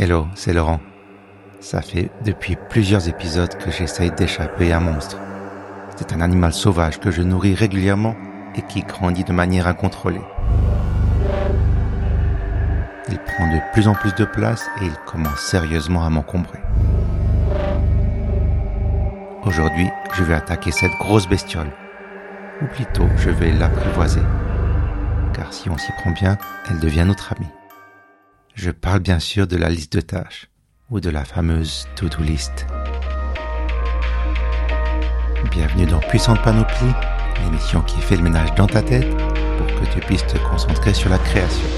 Hello, c'est Laurent. Ça fait depuis plusieurs épisodes que j'essaye d'échapper à un monstre. C'est un animal sauvage que je nourris régulièrement et qui grandit de manière incontrôlée. Il prend de plus en plus de place et il commence sérieusement à m'encombrer. Aujourd'hui, je vais attaquer cette grosse bestiole. Ou plutôt, je vais l'apprivoiser. Car si on s'y prend bien, elle devient notre amie. Je parle bien sûr de la liste de tâches ou de la fameuse to-do list. Bienvenue dans Puissante Panoplie, l'émission qui fait le ménage dans ta tête pour que tu puisses te concentrer sur la création.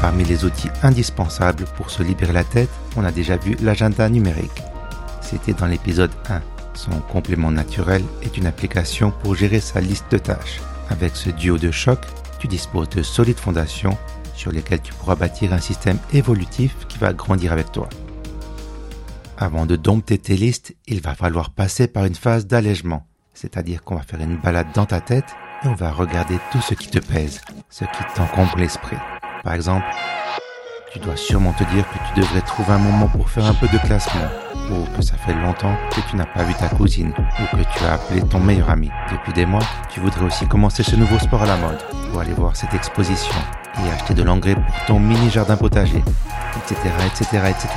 Parmi les outils indispensables pour se libérer la tête, on a déjà vu l'agenda numérique. C'était dans l'épisode 1. Son complément naturel est une application pour gérer sa liste de tâches. Avec ce duo de choc, tu disposes de solides fondations sur lesquelles tu pourras bâtir un système évolutif qui va grandir avec toi. Avant de dompter tes listes, il va falloir passer par une phase d'allègement, c'est-à-dire qu'on va faire une balade dans ta tête et on va regarder tout ce qui te pèse, ce qui t'encombre l'esprit. Par exemple, tu dois sûrement te dire que tu devrais trouver un moment pour faire un peu de classement, ou que ça fait longtemps que tu n'as pas vu ta cousine, ou que tu as appelé ton meilleur ami. Depuis des mois, tu voudrais aussi commencer ce nouveau sport à la mode, ou aller voir cette exposition, et acheter de l'engrais pour ton mini jardin potager, etc., etc., etc.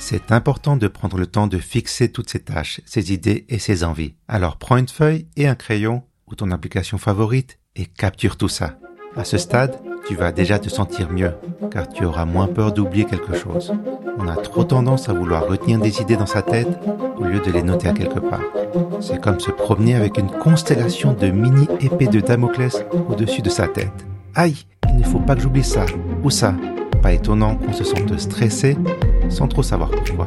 C'est important de prendre le temps de fixer toutes ces tâches, ces idées et ces envies. Alors prends une feuille et un crayon ou ton application favorite et capture tout ça. À ce stade, tu vas déjà te sentir mieux, car tu auras moins peur d'oublier quelque chose. On a trop tendance à vouloir retenir des idées dans sa tête au lieu de les noter à quelque part. C'est comme se promener avec une constellation de mini épées de Damoclès au-dessus de sa tête. Aïe, il ne faut pas que j'oublie ça ou ça. Pas étonnant qu'on se sente stressé sans trop savoir pourquoi.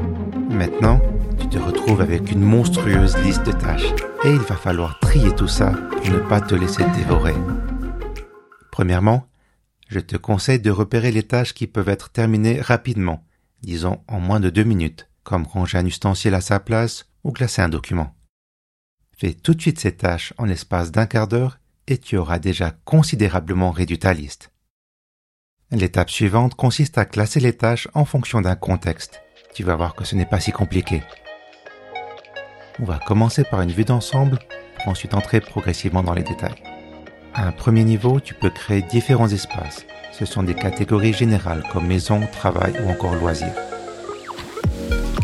Maintenant, tu te retrouves avec une monstrueuse liste de tâches et il va falloir trier tout ça pour ne pas te laisser dévorer. Premièrement, je te conseille de repérer les tâches qui peuvent être terminées rapidement, disons en moins de deux minutes, comme ranger un ustensile à sa place ou classer un document. Fais tout de suite ces tâches en l'espace d'un quart d'heure et tu auras déjà considérablement réduit ta liste. L'étape suivante consiste à classer les tâches en fonction d'un contexte. Tu vas voir que ce n'est pas si compliqué. On va commencer par une vue d'ensemble pour ensuite entrer progressivement dans les détails. À un premier niveau, tu peux créer différents espaces. Ce sont des catégories générales comme maison, travail ou encore loisirs.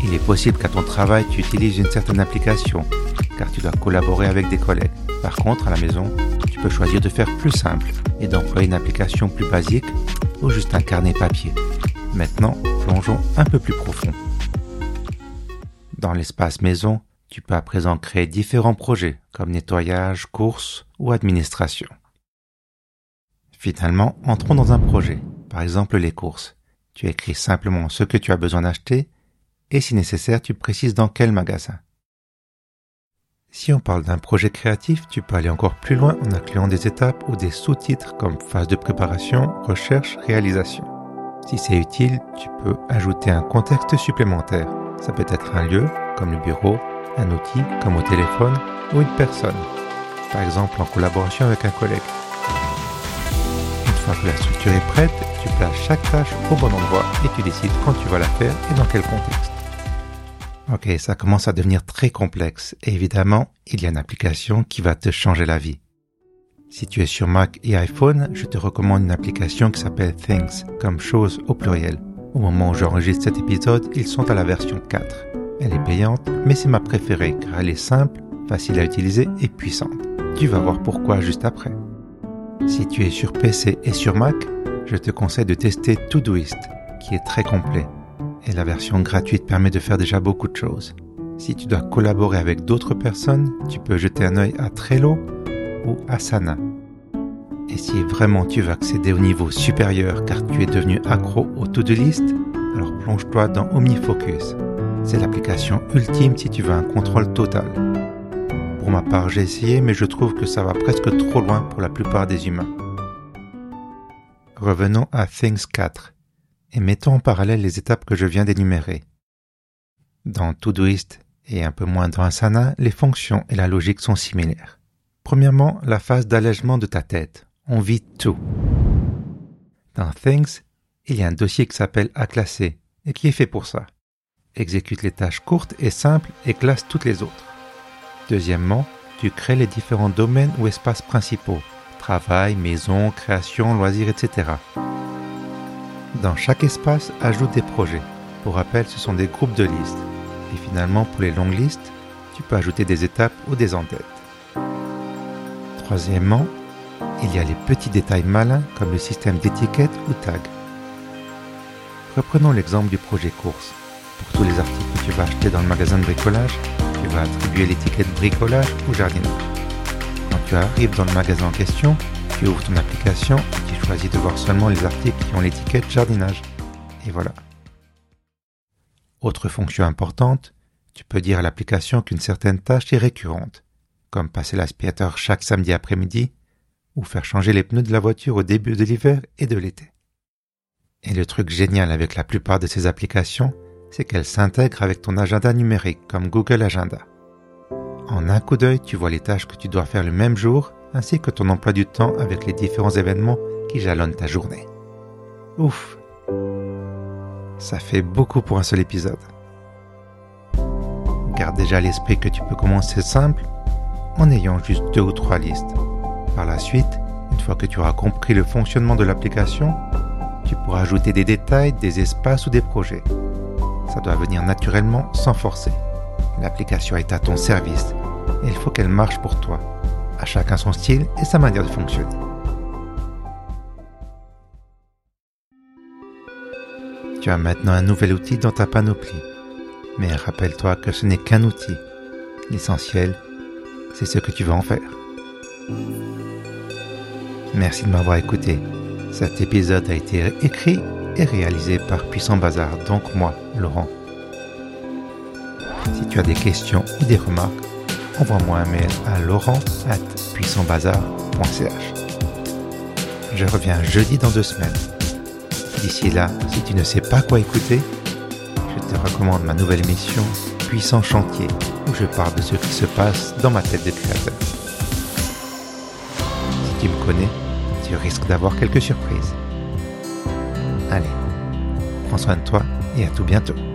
Il est possible qu'à ton travail, tu utilises une certaine application, car tu dois collaborer avec des collègues. Par contre, à la maison, tu peux choisir de faire plus simple et d'employer une application plus basique ou juste un carnet papier. Maintenant, plongeons un peu plus profond. Dans l'espace maison, tu peux à présent créer différents projets comme nettoyage, courses ou administration. Finalement, entrons dans un projet, par exemple les courses. Tu écris simplement ce que tu as besoin d'acheter et si nécessaire, tu précises dans quel magasin. Si on parle d'un projet créatif, tu peux aller encore plus loin en incluant des étapes ou des sous-titres comme phase de préparation, recherche, réalisation. Si c'est utile, tu peux ajouter un contexte supplémentaire. Ça peut être un lieu, comme le bureau, un outil, comme au téléphone, ou une personne, par exemple en collaboration avec un collègue. Une la structure est prête, tu places chaque tâche au bon endroit et tu décides quand tu vas la faire et dans quel contexte. Ok, ça commence à devenir très complexe et évidemment, il y a une application qui va te changer la vie. Si tu es sur Mac et iPhone, je te recommande une application qui s'appelle Things, comme choses au pluriel. Au moment où j'enregistre cet épisode, ils sont à la version 4. Elle est payante, mais c'est ma préférée car elle est simple, facile à utiliser et puissante. Tu vas voir pourquoi juste après. Si tu es sur PC et sur Mac, je te conseille de tester Todoist, qui est très complet et la version gratuite permet de faire déjà beaucoup de choses. Si tu dois collaborer avec d'autres personnes, tu peux jeter un œil à Trello ou Asana. Et si vraiment tu veux accéder au niveau supérieur car tu es devenu accro au to-do alors plonge-toi dans OmniFocus. C'est l'application ultime si tu veux un contrôle total. Pour ma part, j'ai essayé, mais je trouve que ça va presque trop loin pour la plupart des humains. Revenons à Things 4 et mettons en parallèle les étapes que je viens d'énumérer. Dans Todoist et un peu moins dans Asana, les fonctions et la logique sont similaires. Premièrement, la phase d'allègement de ta tête. On vit tout. Dans Things, il y a un dossier qui s'appelle à classer et qui est fait pour ça. Exécute les tâches courtes et simples et classe toutes les autres. Deuxièmement, tu crées les différents domaines ou espaces principaux. Travail, maison, création, loisirs, etc. Dans chaque espace, ajoute des projets. Pour rappel, ce sont des groupes de listes. Et finalement, pour les longues listes, tu peux ajouter des étapes ou des en-têtes. Troisièmement, il y a les petits détails malins comme le système d'étiquette ou tag. Reprenons l'exemple du projet course. Pour tous les articles que tu vas acheter dans le magasin de bricolage, tu vas attribuer l'étiquette bricolage ou jardinage. Quand tu arrives dans le magasin en question, tu ouvres ton application et tu choisis de voir seulement les articles qui ont l'étiquette jardinage. Et voilà. Autre fonction importante, tu peux dire à l'application qu'une certaine tâche est récurrente, comme passer l'aspirateur chaque samedi après-midi ou faire changer les pneus de la voiture au début de l'hiver et de l'été. Et le truc génial avec la plupart de ces applications, c'est qu'elles s'intègrent avec ton agenda numérique comme Google Agenda. En un coup d'œil, tu vois les tâches que tu dois faire le même jour, ainsi que ton emploi du temps avec les différents événements qui jalonnent ta journée. Ouf Ça fait beaucoup pour un seul épisode. Garde déjà à l'esprit que tu peux commencer simple en ayant juste deux ou trois listes. Par la suite, une fois que tu auras compris le fonctionnement de l'application, tu pourras ajouter des détails, des espaces ou des projets. Ça doit venir naturellement sans forcer. L'application est à ton service et il faut qu'elle marche pour toi. À chacun son style et sa manière de fonctionner. Tu as maintenant un nouvel outil dans ta panoplie. Mais rappelle-toi que ce n'est qu'un outil. L'essentiel, c'est ce que tu vas en faire. Merci de m'avoir écouté. Cet épisode a été écrit et réalisé par Puissant Bazar, donc moi, Laurent. Si tu as des questions ou des remarques, envoie-moi un mail à laurent.puissantbazar.ch. Je reviens jeudi dans deux semaines. D'ici là, si tu ne sais pas quoi écouter, je te recommande ma nouvelle émission Puissant Chantier, où je parle de ce qui se passe dans ma tête de créateur. Si tu me connais, tu risques d'avoir quelques surprises. Allez, prends soin de toi et à tout bientôt.